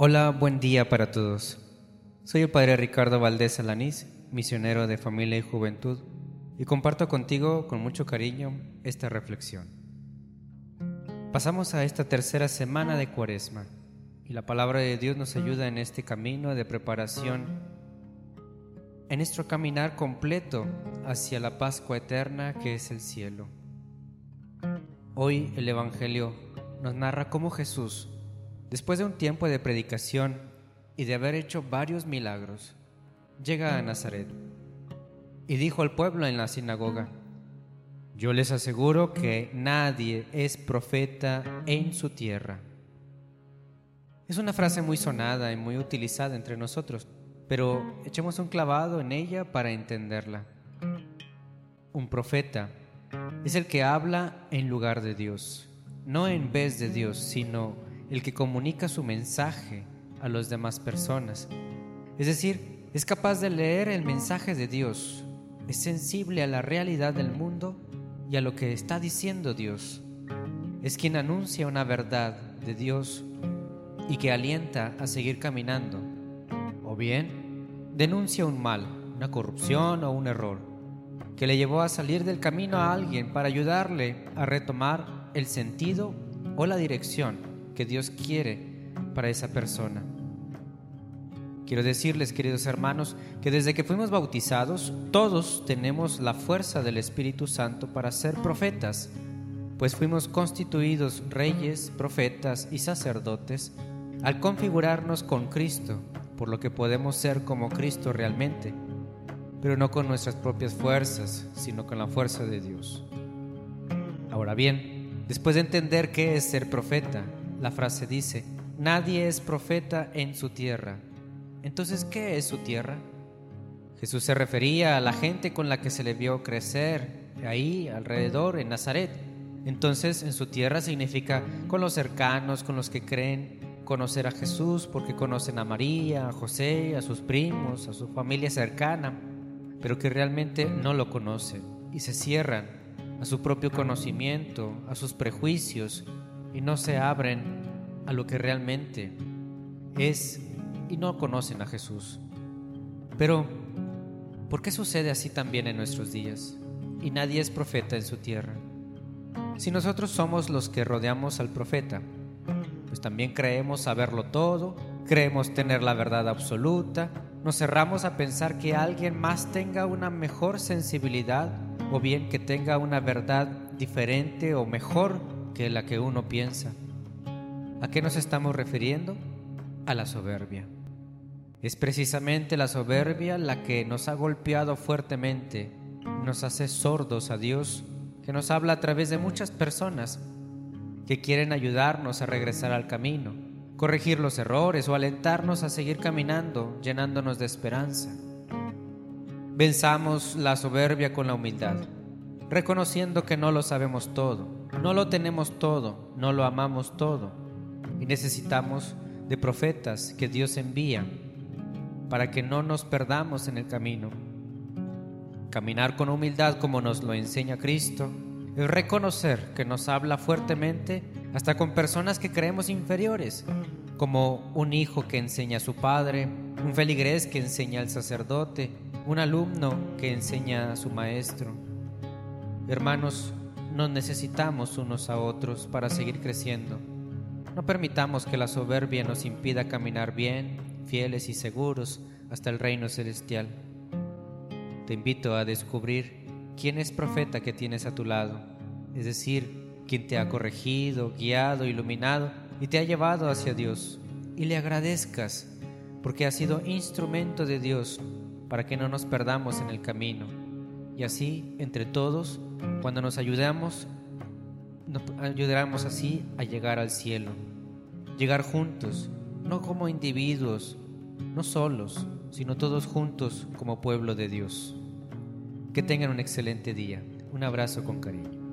Hola, buen día para todos. Soy el Padre Ricardo Valdés Alanís, misionero de familia y juventud, y comparto contigo con mucho cariño esta reflexión. Pasamos a esta tercera semana de Cuaresma, y la palabra de Dios nos ayuda en este camino de preparación, en nuestro caminar completo hacia la Pascua eterna que es el cielo. Hoy el Evangelio nos narra cómo Jesús, Después de un tiempo de predicación y de haber hecho varios milagros, llega a Nazaret y dijo al pueblo en la sinagoga, yo les aseguro que nadie es profeta en su tierra. Es una frase muy sonada y muy utilizada entre nosotros, pero echemos un clavado en ella para entenderla. Un profeta es el que habla en lugar de Dios, no en vez de Dios, sino el que comunica su mensaje a las demás personas. Es decir, es capaz de leer el mensaje de Dios, es sensible a la realidad del mundo y a lo que está diciendo Dios. Es quien anuncia una verdad de Dios y que alienta a seguir caminando. O bien, denuncia un mal, una corrupción o un error, que le llevó a salir del camino a alguien para ayudarle a retomar el sentido o la dirección que Dios quiere para esa persona. Quiero decirles, queridos hermanos, que desde que fuimos bautizados, todos tenemos la fuerza del Espíritu Santo para ser profetas, pues fuimos constituidos reyes, profetas y sacerdotes al configurarnos con Cristo, por lo que podemos ser como Cristo realmente, pero no con nuestras propias fuerzas, sino con la fuerza de Dios. Ahora bien, después de entender qué es ser profeta, la frase dice, nadie es profeta en su tierra. Entonces, ¿qué es su tierra? Jesús se refería a la gente con la que se le vio crecer ahí alrededor, en Nazaret. Entonces, en su tierra significa con los cercanos, con los que creen conocer a Jesús, porque conocen a María, a José, a sus primos, a su familia cercana, pero que realmente no lo conocen y se cierran a su propio conocimiento, a sus prejuicios y no se abren a lo que realmente es y no conocen a Jesús. Pero, ¿por qué sucede así también en nuestros días? Y nadie es profeta en su tierra. Si nosotros somos los que rodeamos al profeta, pues también creemos saberlo todo, creemos tener la verdad absoluta, nos cerramos a pensar que alguien más tenga una mejor sensibilidad o bien que tenga una verdad diferente o mejor que la que uno piensa. ¿A qué nos estamos refiriendo? A la soberbia. Es precisamente la soberbia la que nos ha golpeado fuertemente, nos hace sordos a Dios, que nos habla a través de muchas personas que quieren ayudarnos a regresar al camino, corregir los errores o alentarnos a seguir caminando, llenándonos de esperanza. Venzamos la soberbia con la humildad, reconociendo que no lo sabemos todo, no lo tenemos todo, no lo amamos todo y necesitamos de profetas que Dios envía para que no nos perdamos en el camino. Caminar con humildad como nos lo enseña Cristo es reconocer que nos habla fuertemente hasta con personas que creemos inferiores, como un hijo que enseña a su padre, un feligrés que enseña al sacerdote, un alumno que enseña a su maestro. Hermanos, nos necesitamos unos a otros para seguir creciendo. No permitamos que la soberbia nos impida caminar bien, fieles y seguros hasta el reino celestial. Te invito a descubrir quién es profeta que tienes a tu lado, es decir, quien te ha corregido, guiado, iluminado y te ha llevado hacia Dios. Y le agradezcas porque ha sido instrumento de Dios para que no nos perdamos en el camino. Y así, entre todos, cuando nos ayudamos, nos ayudaremos así a llegar al cielo. Llegar juntos, no como individuos, no solos, sino todos juntos como pueblo de Dios. Que tengan un excelente día. Un abrazo con cariño.